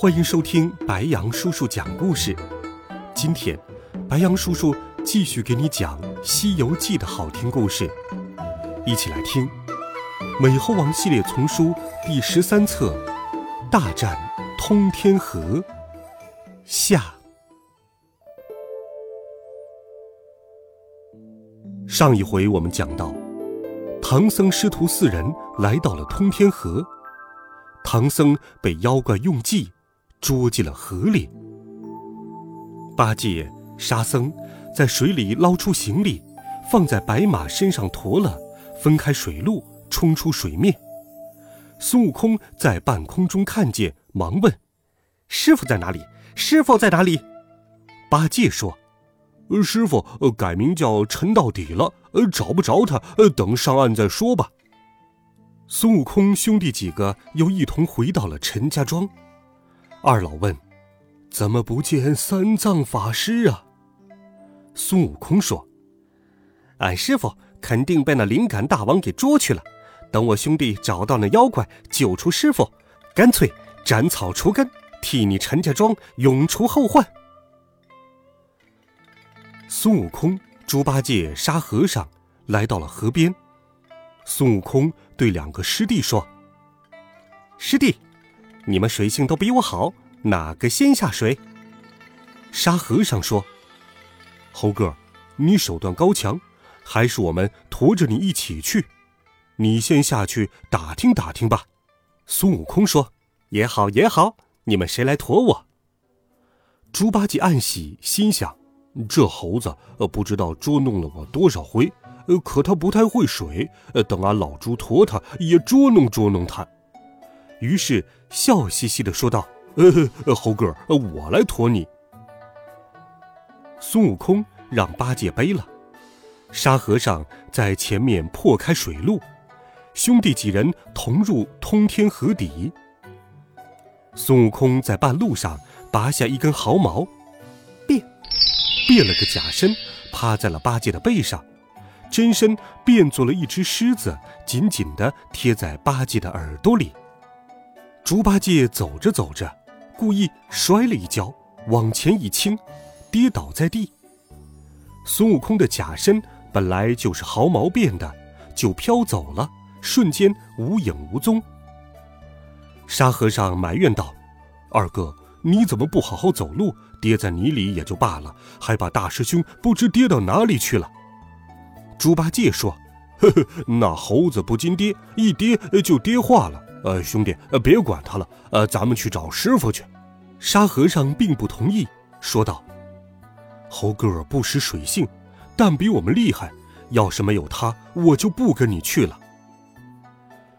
欢迎收听白羊叔叔讲故事。今天，白羊叔叔继续给你讲《西游记》的好听故事，一起来听《美猴王》系列丛书第十三册《大战通天河》下。上一回我们讲到，唐僧师徒四人来到了通天河。唐僧被妖怪用计捉进了河里，八戒、沙僧在水里捞出行李，放在白马身上驮了，分开水路冲出水面。孙悟空在半空中看见，忙问：“师傅在哪里？师傅在哪里？”八戒说：“师傅改名叫陈到底了，找不着他，等上岸再说吧。”孙悟空兄弟几个又一同回到了陈家庄。二老问：“怎么不见三藏法师啊？”孙悟空说：“俺师傅肯定被那灵感大王给捉去了。等我兄弟找到那妖怪，救出师傅，干脆斩草除根，替你陈家庄永除后患。”孙悟空、猪八戒、沙和尚来到了河边。孙悟空对两个师弟说：“师弟，你们水性都比我好，哪个先下水？”沙和尚说：“猴哥，你手段高强，还是我们驮着你一起去。你先下去打听打听吧。”孙悟空说：“也好也好，你们谁来驮我？”猪八戒暗喜，心想：“这猴子呃，不知道捉弄了我多少回。”呃，可他不太会水，呃，等俺老猪驮他，也捉弄捉弄他。于是笑嘻嘻的说道：“呃，猴哥，我来驮你。”孙悟空让八戒背了，沙和尚在前面破开水路，兄弟几人同入通天河底。孙悟空在半路上拔下一根毫毛，变，变了个假身，趴在了八戒的背上。真身变作了一只狮子，紧紧地贴在八戒的耳朵里。猪八戒走着走着，故意摔了一跤，往前一倾，跌倒在地。孙悟空的假身本来就是毫毛变的，就飘走了，瞬间无影无踪。沙和尚埋怨道：“二哥，你怎么不好好走路？跌在泥里也就罢了，还把大师兄不知跌到哪里去了。”猪八戒说：“呵呵，那猴子不禁跌，一跌就跌化了。呃，兄弟，呃别管他了，呃，咱们去找师傅去。”沙和尚并不同意，说道：“猴哥不识水性，但比我们厉害。要是没有他，我就不跟你去了。”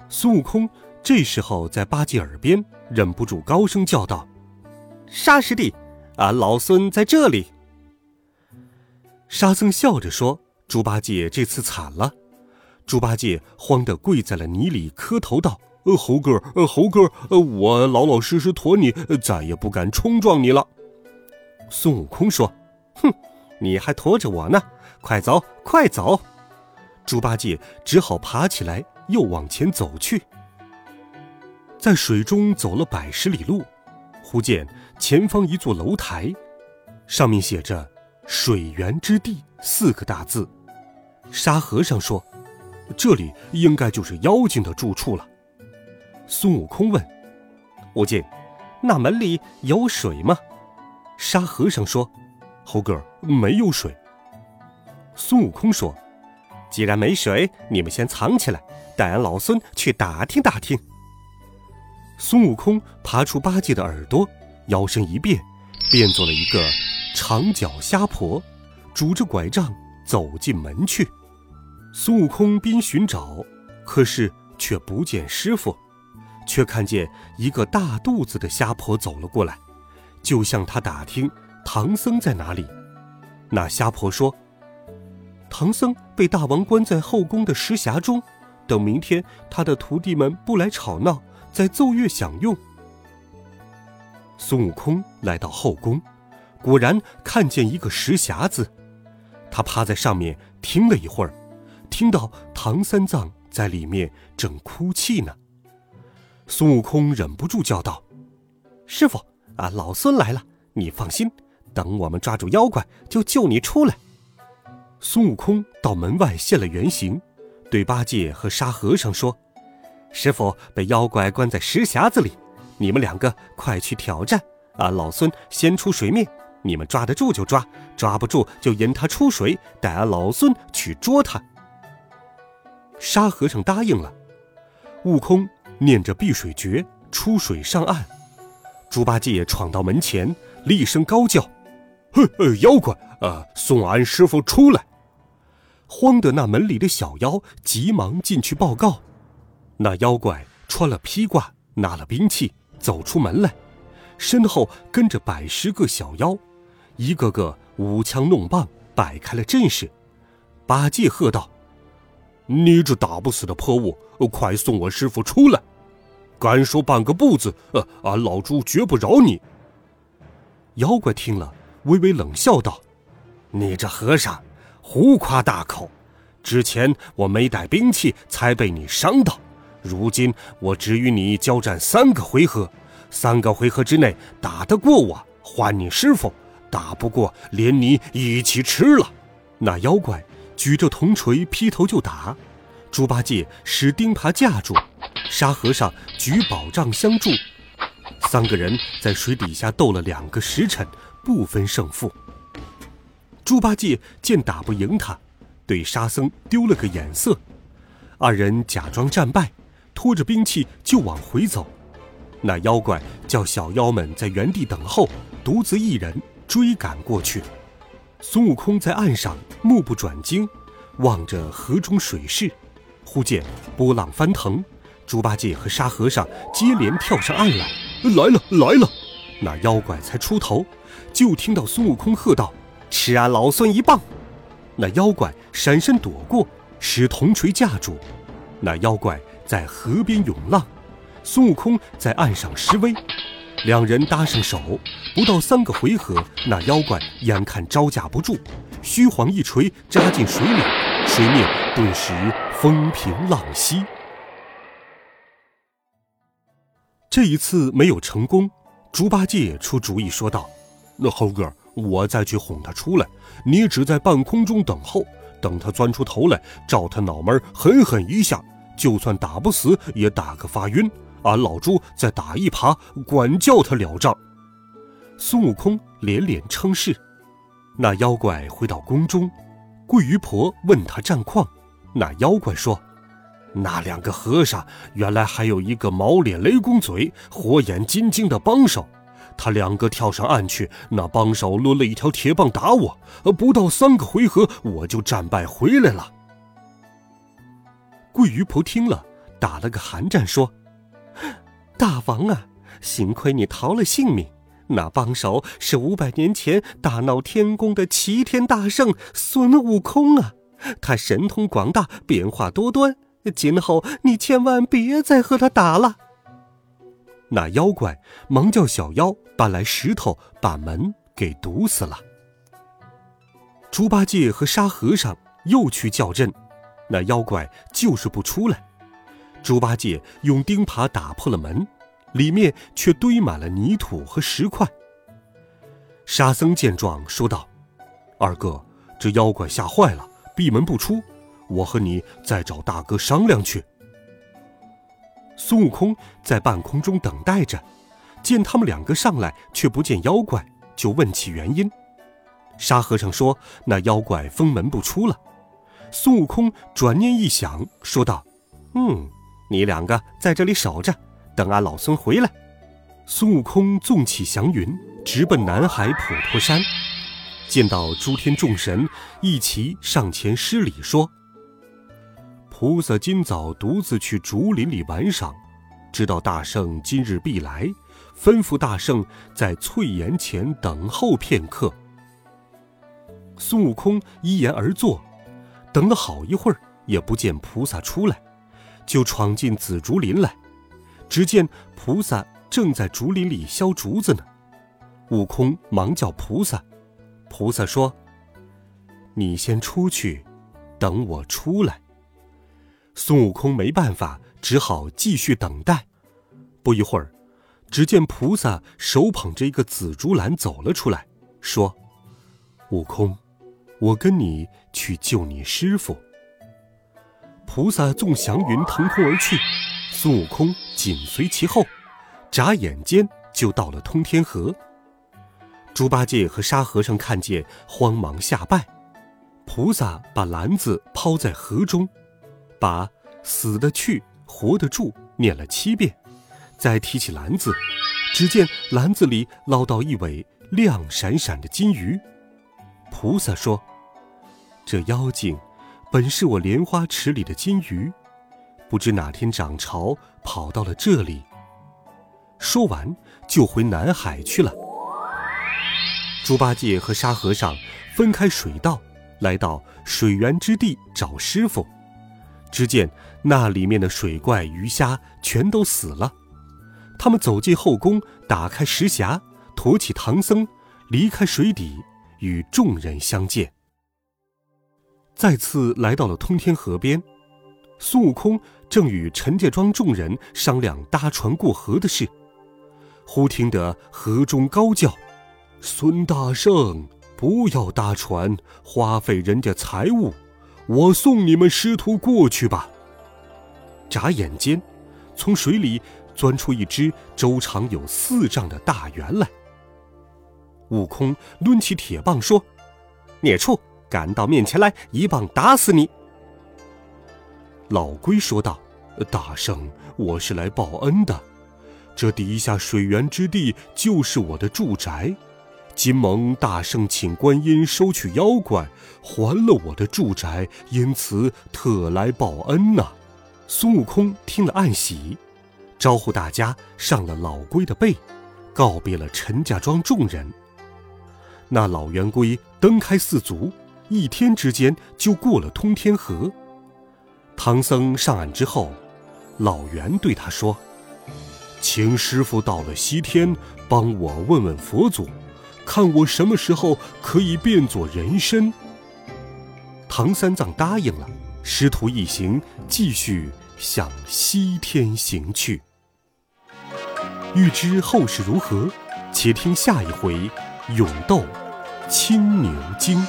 孙悟空这时候在八戒耳边忍不住高声叫道：“沙师弟，俺老孙在这里。”沙僧笑着说。猪八戒这次惨了，猪八戒慌得跪在了泥里，磕头道：“呃，猴哥，呃，猴哥，呃，我老老实实驮你，再也不敢冲撞你了。”孙悟空说：“哼，你还驮着我呢，快走，快走！”猪八戒只好爬起来，又往前走去。在水中走了百十里路，忽见前方一座楼台，上面写着“水源之地”四个大字。沙和尚说：“这里应该就是妖精的住处了。”孙悟空问：“悟净，那门里有水吗？”沙和尚说：“猴哥，没有水。”孙悟空说：“既然没水，你们先藏起来，带俺老孙去打听打听。”孙悟空爬出八戒的耳朵，摇身一变，变做了一个长脚虾婆，拄着拐杖走进门去。孙悟空边寻找，可是却不见师傅，却看见一个大肚子的虾婆走了过来，就向他打听唐僧在哪里。那虾婆说：“唐僧被大王关在后宫的石匣中，等明天他的徒弟们不来吵闹，再奏乐享用。”孙悟空来到后宫，果然看见一个石匣子，他趴在上面听了一会儿，听到唐三藏在里面正哭泣呢。孙悟空忍不住叫道：“师傅啊，老孙来了，你放心。”等我们抓住妖怪，就救你出来。孙悟空到门外现了原形，对八戒和沙和尚说：“师傅被妖怪关在石匣子里，你们两个快去挑战。啊，老孙先出水面，你们抓得住就抓，抓不住就引他出水，带俺老孙去捉他。”沙和尚答应了。悟空念着避水诀，出水上岸。猪八戒闯到门前，厉声高叫。哼，妖怪啊！送俺师傅出来！慌得那门里的小妖急忙进去报告。那妖怪穿了披挂，拿了兵器，走出门来，身后跟着百十个小妖，一个个舞枪弄棒，摆开了阵势。八戒喝道：“你这打不死的破物，快送我师傅出来！敢说半个不字，呃，俺老猪绝不饶你！”妖怪听了。微微冷笑道：“你这和尚，胡夸大口！之前我没带兵器，才被你伤到。如今我只与你交战三个回合，三个回合之内打得过我，还你师傅；打不过，连你一起吃了。”那妖怪举着铜锤劈头就打，猪八戒使钉耙架住，沙和尚举宝杖相助，三个人在水底下斗了两个时辰。不分胜负。猪八戒见打不赢他，对沙僧丢了个眼色。二人假装战败，拖着兵器就往回走。那妖怪叫小妖们在原地等候，独自一人追赶过去。孙悟空在岸上目不转睛，望着河中水势。忽见波浪翻腾，猪八戒和沙和尚接连跳上岸来。来了，来了！那妖怪才出头。就听到孙悟空喝道：“吃俺老孙一棒！”那妖怪闪身躲过，使铜锤架住。那妖怪在河边涌浪，孙悟空在岸上施威，两人搭上手，不到三个回合，那妖怪眼看招架不住，虚晃一锤扎进水里，水面顿时风平浪息。这一次没有成功，猪八戒出主意说道。那猴哥，我再去哄他出来，你只在半空中等候，等他钻出头来，照他脑门狠狠一下，就算打不死，也打个发晕。俺老猪再打一耙，管教他了账。孙悟空连连称是。那妖怪回到宫中，桂鱼婆问他战况，那妖怪说：“那两个和尚原来还有一个毛脸雷公嘴、火眼金睛的帮手。”他两个跳上岸去，那帮手抡了一条铁棒打我，不到三个回合我就战败回来了。桂鱼婆听了，打了个寒战，说：“大王啊，幸亏你逃了性命。那帮手是五百年前大闹天宫的齐天大圣孙悟空啊，他神通广大，变化多端。今后你千万别再和他打了。”那妖怪忙叫小妖搬来石头，把门给堵死了。猪八戒和沙和尚又去叫阵，那妖怪就是不出来。猪八戒用钉耙打破了门，里面却堆满了泥土和石块。沙僧见状说道：“二哥，这妖怪吓坏了，闭门不出。我和你再找大哥商量去。”孙悟空在半空中等待着，见他们两个上来，却不见妖怪，就问起原因。沙和尚说：“那妖怪封门不出了。”孙悟空转念一想，说道：“嗯，你两个在这里守着，等俺老孙回来。”孙悟空纵起祥云，直奔南海普陀山，见到诸天众神一齐上前施礼，说。菩萨今早独自去竹林里玩赏，知道大圣今日必来，吩咐大圣在翠岩前等候片刻。孙悟空依言而坐，等了好一会儿，也不见菩萨出来，就闯进紫竹林来。只见菩萨正在竹林里削竹子呢。悟空忙叫菩萨，菩萨说：“你先出去，等我出来。”孙悟空没办法，只好继续等待。不一会儿，只见菩萨手捧着一个紫竹篮走了出来，说：“悟空，我跟你去救你师傅。”菩萨纵祥云腾空而去，孙悟空紧随其后，眨眼间就到了通天河。猪八戒和沙和尚看见，慌忙下拜。菩萨把篮子抛在河中。把死的去，活的住念了七遍，再提起篮子，只见篮子里捞到一尾亮闪闪的金鱼。菩萨说：“这妖精，本是我莲花池里的金鱼，不知哪天涨潮跑到了这里。”说完，就回南海去了。猪八戒和沙和尚分开水道，来到水源之地找师傅。只见那里面的水怪鱼虾全都死了，他们走进后宫，打开石匣，驮起唐僧，离开水底，与众人相见。再次来到了通天河边，孙悟空正与陈家庄众人商量搭船过河的事，忽听得河中高叫：“孙大圣，不要搭船，花费人家财物。”我送你们师徒过去吧。眨眼间，从水里钻出一只周长有四丈的大圆来。悟空抡起铁棒说：“孽畜，赶到面前来，一棒打死你！”老龟说道：“大圣，我是来报恩的，这底下水源之地就是我的住宅。”今蒙大圣请观音收取妖怪，还了我的住宅，因此特来报恩呐。孙悟空听了暗喜，招呼大家上了老龟的背，告别了陈家庄众人。那老圆龟蹬开四足，一天之间就过了通天河。唐僧上岸之后，老袁对他说：“请师傅到了西天，帮我问问佛祖。”看我什么时候可以变作人身？唐三藏答应了，师徒一行继续向西天行去。欲知后事如何，且听下一回《勇斗青牛精》。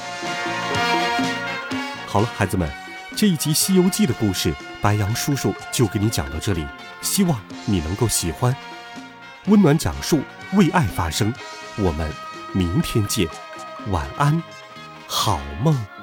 好了，孩子们，这一集《西游记》的故事，白杨叔叔就给你讲到这里，希望你能够喜欢。温暖讲述，为爱发声，我们。明天见，晚安，好梦。